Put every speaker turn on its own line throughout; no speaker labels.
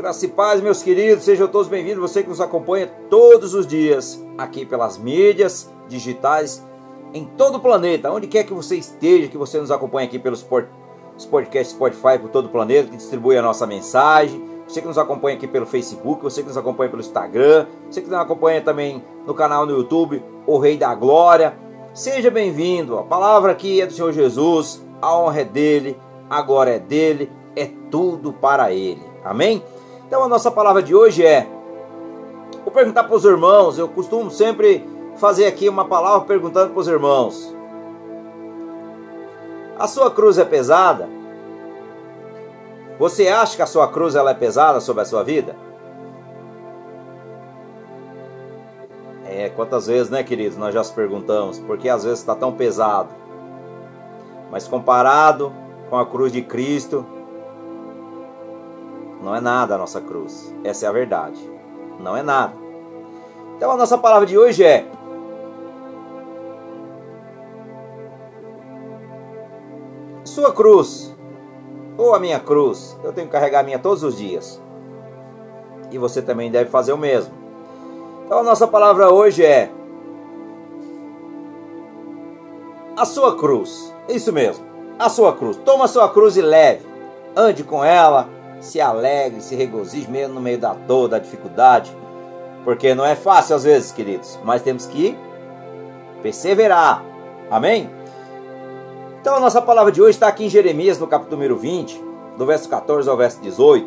Graça e paz, meus queridos, sejam todos bem-vindos. Você que nos acompanha todos os dias aqui pelas mídias digitais em todo o planeta, onde quer que você esteja, que você nos acompanhe aqui pelos podcasts Spotify por todo o planeta, que distribui a nossa mensagem. Você que nos acompanha aqui pelo Facebook, você que nos acompanha pelo Instagram, você que nos acompanha também no canal no YouTube, O Rei da Glória. Seja bem-vindo. A palavra aqui é do Senhor Jesus, a honra é dele, a glória é dele, é tudo para ele. Amém? Então a nossa palavra de hoje é: vou perguntar para os irmãos, eu costumo sempre fazer aqui uma palavra perguntando para os irmãos: a sua cruz é pesada? Você acha que a sua cruz ela é pesada sobre a sua vida? É, quantas vezes, né, queridos, nós já se perguntamos, porque às vezes está tão pesado. Mas comparado com a cruz de Cristo, não é nada a nossa cruz. Essa é a verdade. Não é nada. Então a nossa palavra de hoje é: Sua cruz, ou a minha cruz, eu tenho que carregar a minha todos os dias. E você também deve fazer o mesmo. Então a nossa palavra hoje é: A sua cruz. Isso mesmo, a sua cruz. Toma a sua cruz e leve. Ande com ela se alegre, se regozije mesmo no meio da dor, da dificuldade. Porque não é fácil às vezes, queridos, mas temos que perseverar. Amém? Então a nossa palavra de hoje está aqui em Jeremias, no capítulo número 20, do verso 14 ao verso 18,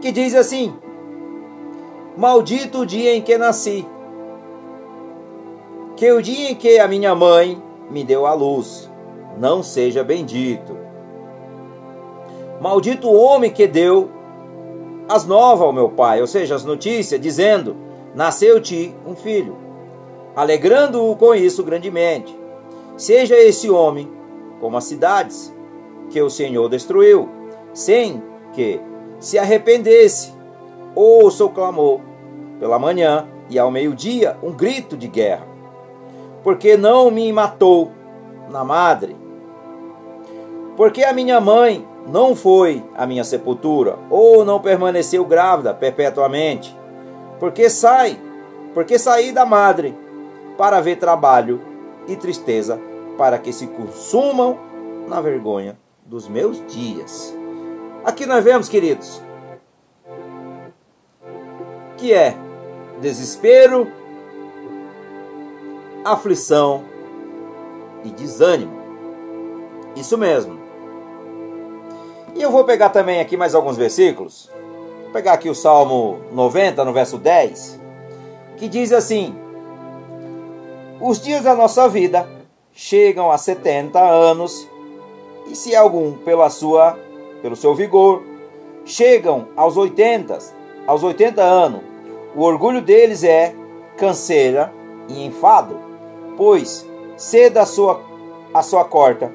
que diz assim: Maldito o dia em que nasci, que o dia em que a minha mãe me deu a luz, não seja bendito. Maldito o homem que deu as novas ao meu pai, ou seja, as notícias, dizendo: Nasceu-te um filho, alegrando-o com isso grandemente. Seja esse homem como as cidades que o Senhor destruiu, sem que se arrependesse. Ouça o clamor pela manhã e ao meio-dia um grito de guerra. Porque não me matou na madre. Porque a minha mãe não foi a minha sepultura, ou não permaneceu grávida perpetuamente, porque sai, porque saí da madre para ver trabalho e tristeza, para que se consumam na vergonha dos meus dias. Aqui nós vemos, queridos, que é desespero, aflição e desânimo. Isso mesmo. E eu vou pegar também aqui mais alguns versículos. Vou pegar aqui o Salmo 90, no verso 10, que diz assim: Os dias da nossa vida chegam a 70 anos, e se algum pela sua, pelo seu vigor, chegam aos 80, aos 80 anos, o orgulho deles é canseira e enfado, pois ceda a sua a sua corta,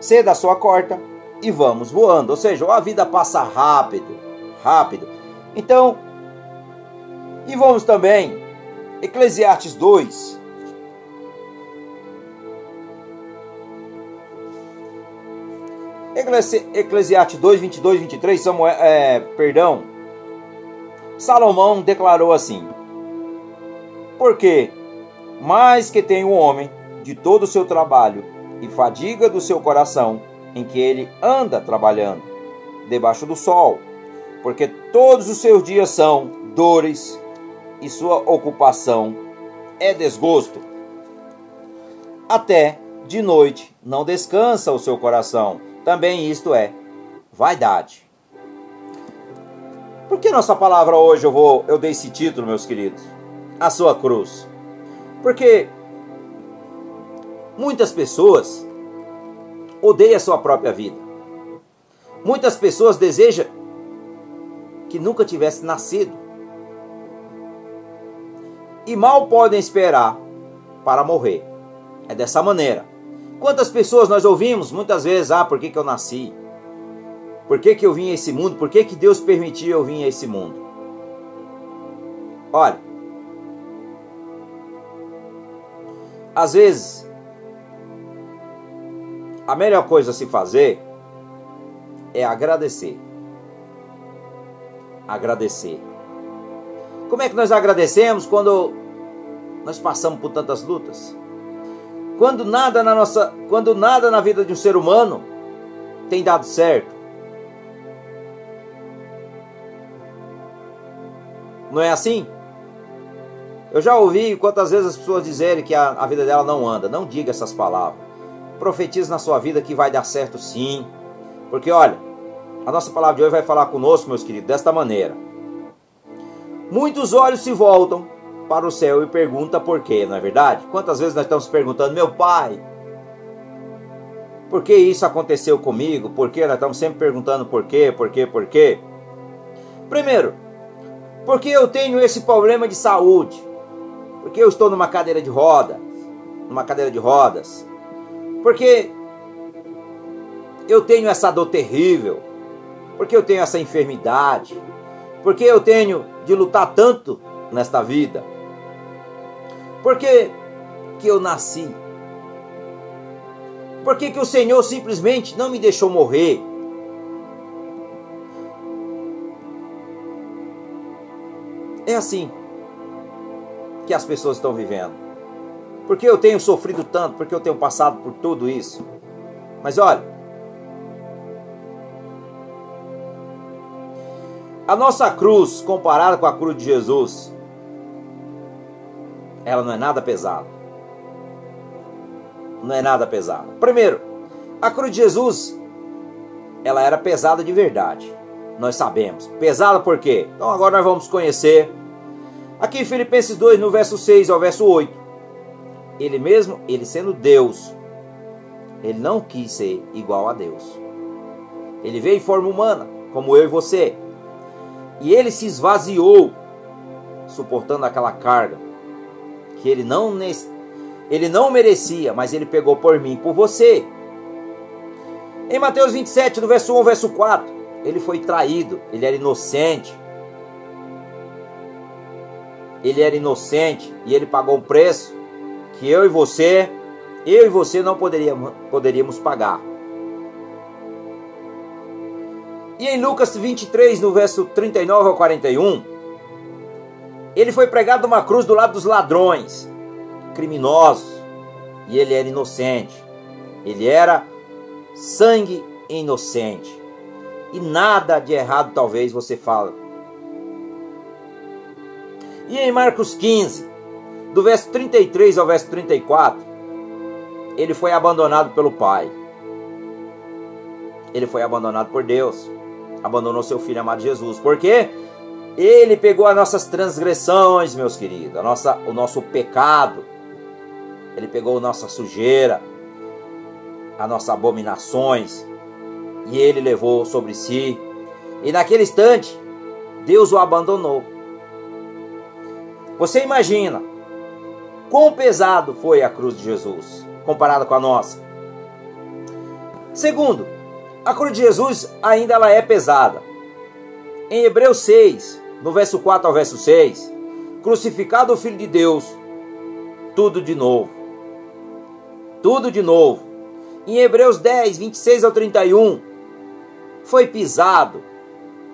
ceda a sua corta e vamos voando. Ou seja, a vida passa rápido, rápido. Então, e vamos também, Eclesiastes 2. Eclesiastes 2, 22, 23, Samuel, é, perdão, Salomão declarou assim: Porque mais que tem o homem de todo o seu trabalho e fadiga do seu coração, em que ele anda trabalhando debaixo do sol, porque todos os seus dias são dores e sua ocupação é desgosto. Até de noite não descansa o seu coração. Também isto é vaidade. Por que nossa palavra hoje eu vou eu dei esse título, meus queridos? A sua cruz. Porque muitas pessoas odeia a sua própria vida. Muitas pessoas desejam que nunca tivesse nascido. E mal podem esperar para morrer. É dessa maneira. Quantas pessoas nós ouvimos muitas vezes, ah, por que, que eu nasci? Por que, que eu vim a esse mundo? Por que, que Deus permitiu eu vir a esse mundo? Olha, às vezes a melhor coisa a se fazer é agradecer. agradecer. Como é que nós agradecemos quando nós passamos por tantas lutas? Quando nada na nossa, quando nada na vida de um ser humano tem dado certo. Não é assim? Eu já ouvi quantas vezes as pessoas dizerem que a, a vida dela não anda. Não diga essas palavras. Profetize na sua vida que vai dar certo sim. Porque olha, a nossa palavra de hoje vai falar conosco, meus queridos, desta maneira. Muitos olhos se voltam para o céu e perguntam por quê, não é verdade? Quantas vezes nós estamos perguntando, meu pai, por que isso aconteceu comigo? Por que? Nós estamos sempre perguntando por quê, por quê, por quê. Primeiro, porque eu tenho esse problema de saúde. Porque eu estou numa cadeira de roda, numa cadeira de rodas. Porque eu tenho essa dor terrível porque eu tenho essa enfermidade, porque eu tenho de lutar tanto nesta vida, porque que eu nasci, porque que o Senhor simplesmente não me deixou morrer. É assim que as pessoas estão vivendo. Porque eu tenho sofrido tanto, porque eu tenho passado por tudo isso. Mas olha, A nossa cruz, comparada com a cruz de Jesus, ela não é nada pesada. Não é nada pesada. Primeiro, a cruz de Jesus, ela era pesada de verdade. Nós sabemos. Pesada por quê? Então agora nós vamos conhecer. Aqui em Filipenses 2, no verso 6 ao verso 8. Ele mesmo, ele sendo Deus, ele não quis ser igual a Deus. Ele veio em forma humana, como eu e você. E ele se esvaziou, suportando aquela carga que ele não ele não merecia, mas ele pegou por mim, por você. Em Mateus 27, do verso 1 ao verso 4, ele foi traído, ele era inocente. Ele era inocente e ele pagou um preço que eu e você, eu e você não poderíamos, poderíamos pagar. E em Lucas 23, no verso 39 ao 41, ele foi pregado numa cruz do lado dos ladrões, criminosos, e ele era inocente. Ele era sangue inocente. E nada de errado talvez você fale. E em Marcos 15, do verso 33 ao verso 34, ele foi abandonado pelo Pai. Ele foi abandonado por Deus abandonou seu filho amado Jesus. Porque ele pegou as nossas transgressões, meus queridos, a nossa, o nosso pecado. Ele pegou a nossa sujeira, as nossas abominações, e ele levou sobre si. E naquele instante, Deus o abandonou. Você imagina quão pesado foi a cruz de Jesus comparada com a nossa? Segundo, a cruz de Jesus ainda ela é pesada. Em Hebreus 6, no verso 4 ao verso 6, crucificado o Filho de Deus, tudo de novo. Tudo de novo. Em Hebreus 10, 26 ao 31, foi pisado,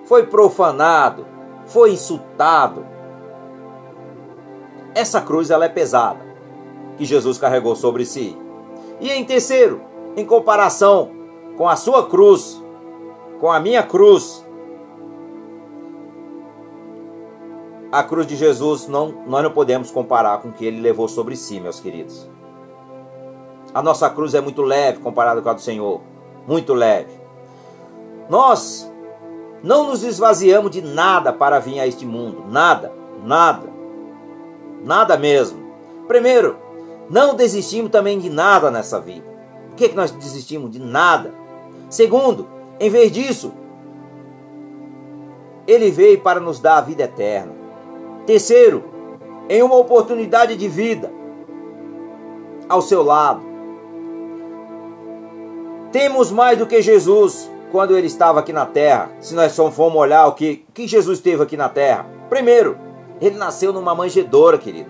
foi profanado, foi insultado. Essa cruz ela é pesada, que Jesus carregou sobre si. E em terceiro, em comparação com a sua cruz, com a minha cruz. A cruz de Jesus não, nós não podemos comparar com o que ele levou sobre si, meus queridos. A nossa cruz é muito leve comparada com a do Senhor, muito leve. Nós não nos esvaziamos de nada para vir a este mundo, nada, nada, nada mesmo. Primeiro, não desistimos também de nada nessa vida. Por que, que nós desistimos de nada? Segundo, em vez disso, ele veio para nos dar a vida eterna. Terceiro, em uma oportunidade de vida ao seu lado. Temos mais do que Jesus quando ele estava aqui na terra. Se nós só formos olhar o que, que Jesus teve aqui na terra. Primeiro, ele nasceu numa manjedoura, querido.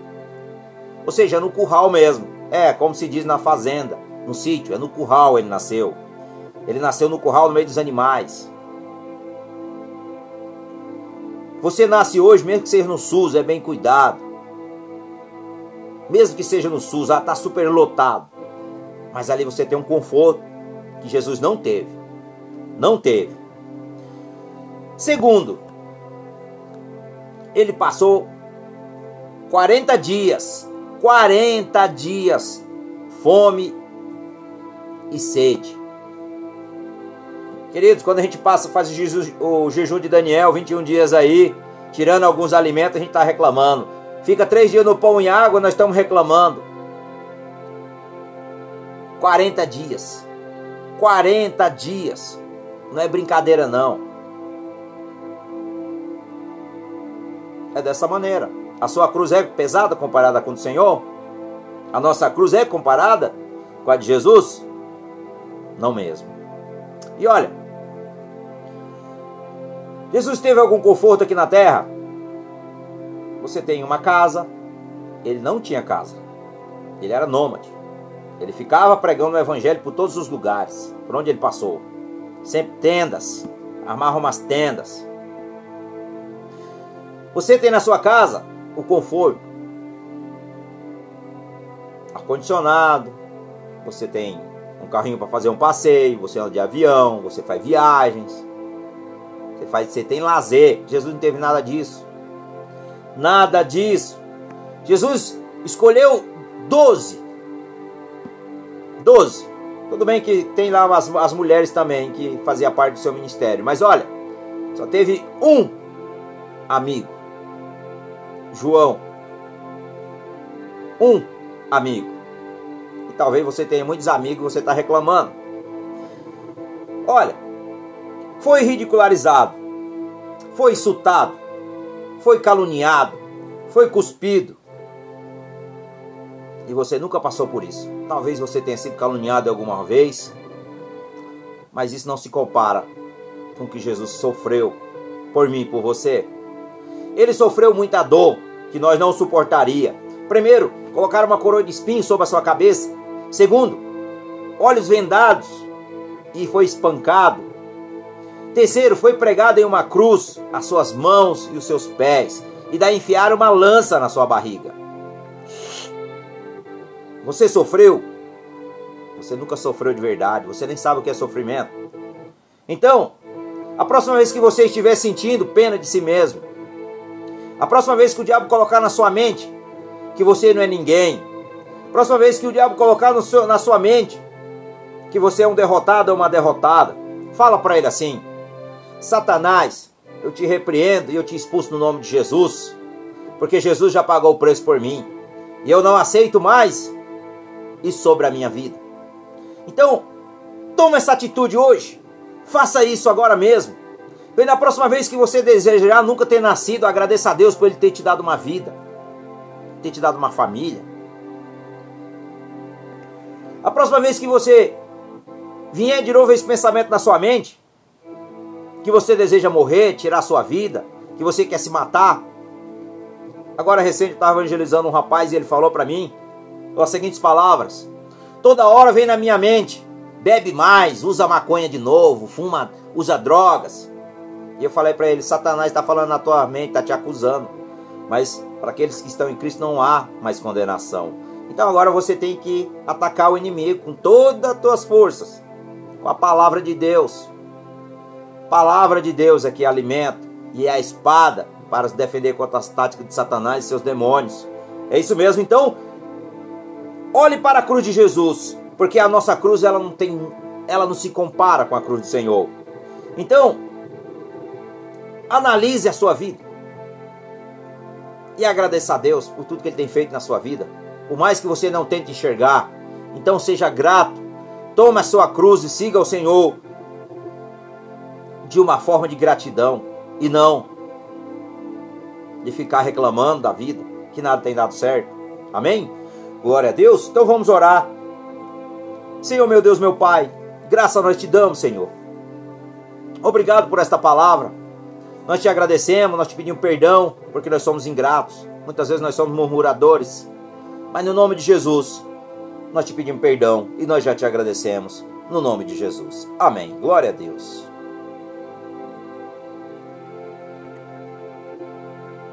Ou seja, no curral mesmo. É, como se diz na fazenda, no sítio, é no curral ele nasceu. Ele nasceu no curral no meio dos animais. Você nasce hoje, mesmo que seja no SUS, é bem cuidado. Mesmo que seja no SUS, está super lotado. Mas ali você tem um conforto que Jesus não teve. Não teve. Segundo, ele passou 40 dias, 40 dias, fome e sede. Queridos, quando a gente passa, faz o jejum de Daniel, 21 dias aí, tirando alguns alimentos, a gente está reclamando. Fica três dias no pão e água, nós estamos reclamando. 40 dias. 40 dias. Não é brincadeira, não. É dessa maneira. A sua cruz é pesada comparada com do Senhor? A nossa cruz é comparada com a de Jesus? Não mesmo. E olha, Jesus teve algum conforto aqui na terra? Você tem uma casa, ele não tinha casa. Ele era nômade. Ele ficava pregando o evangelho por todos os lugares, por onde ele passou. Sempre tendas, armava umas tendas. Você tem na sua casa o conforto, ar-condicionado, você tem um carrinho para fazer um passeio, você anda de avião, você faz viagens, você, faz, você tem lazer. Jesus não teve nada disso. Nada disso. Jesus escolheu 12. 12. Tudo bem que tem lá as, as mulheres também que fazia parte do seu ministério. Mas olha, só teve um amigo. João. Um amigo. E talvez você tenha muitos amigos e você está reclamando. Olha, foi ridicularizado, foi insultado, foi caluniado, foi cuspido. E você nunca passou por isso. Talvez você tenha sido caluniado alguma vez, mas isso não se compara com o que Jesus sofreu por mim e por você. Ele sofreu muita dor que nós não suportaria. Primeiro, colocar uma coroa de espinhos sobre a sua cabeça. Segundo, olhos vendados e foi espancado. Terceiro, foi pregado em uma cruz as suas mãos e os seus pés, e daí enfiar uma lança na sua barriga. Você sofreu? Você nunca sofreu de verdade, você nem sabe o que é sofrimento. Então, a próxima vez que você estiver sentindo pena de si mesmo, a próxima vez que o diabo colocar na sua mente que você não é ninguém, a próxima vez que o diabo colocar seu, na sua mente que você é um derrotado ou uma derrotada, fala para ele assim: Satanás, eu te repreendo e eu te expulso no nome de Jesus, porque Jesus já pagou o preço por mim e eu não aceito mais isso sobre a minha vida. Então, toma essa atitude hoje, faça isso agora mesmo. E na próxima vez que você desejar nunca ter nascido, agradeça a Deus por Ele ter te dado uma vida, ter te dado uma família. A próxima vez que você vier de novo esse pensamento na sua mente, que você deseja morrer, tirar sua vida, que você quer se matar. Agora recente eu estava evangelizando um rapaz e ele falou para mim as seguintes palavras: Toda hora vem na minha mente, bebe mais, usa maconha de novo, fuma, usa drogas. E eu falei para ele: Satanás está falando na tua mente, está te acusando. Mas para aqueles que estão em Cristo não há mais condenação. Então agora você tem que atacar o inimigo com todas as tuas forças, com a palavra de Deus. Palavra de Deus é que alimenta e é a espada para se defender contra as táticas de Satanás e seus demônios. É isso mesmo. Então, olhe para a cruz de Jesus, porque a nossa cruz ela não tem, ela não se compara com a cruz do Senhor. Então, analise a sua vida e agradeça a Deus por tudo que Ele tem feito na sua vida, por mais que você não tente enxergar. Então, seja grato, tome a sua cruz e siga o Senhor de uma forma de gratidão e não de ficar reclamando da vida, que nada tem dado certo. Amém? Glória a Deus. Então vamos orar. Senhor, meu Deus, meu Pai, graça nós te damos, Senhor. Obrigado por esta palavra. Nós te agradecemos, nós te pedimos perdão, porque nós somos ingratos. Muitas vezes nós somos murmuradores. Mas no nome de Jesus, nós te pedimos perdão e nós já te agradecemos. No nome de Jesus. Amém. Glória a Deus.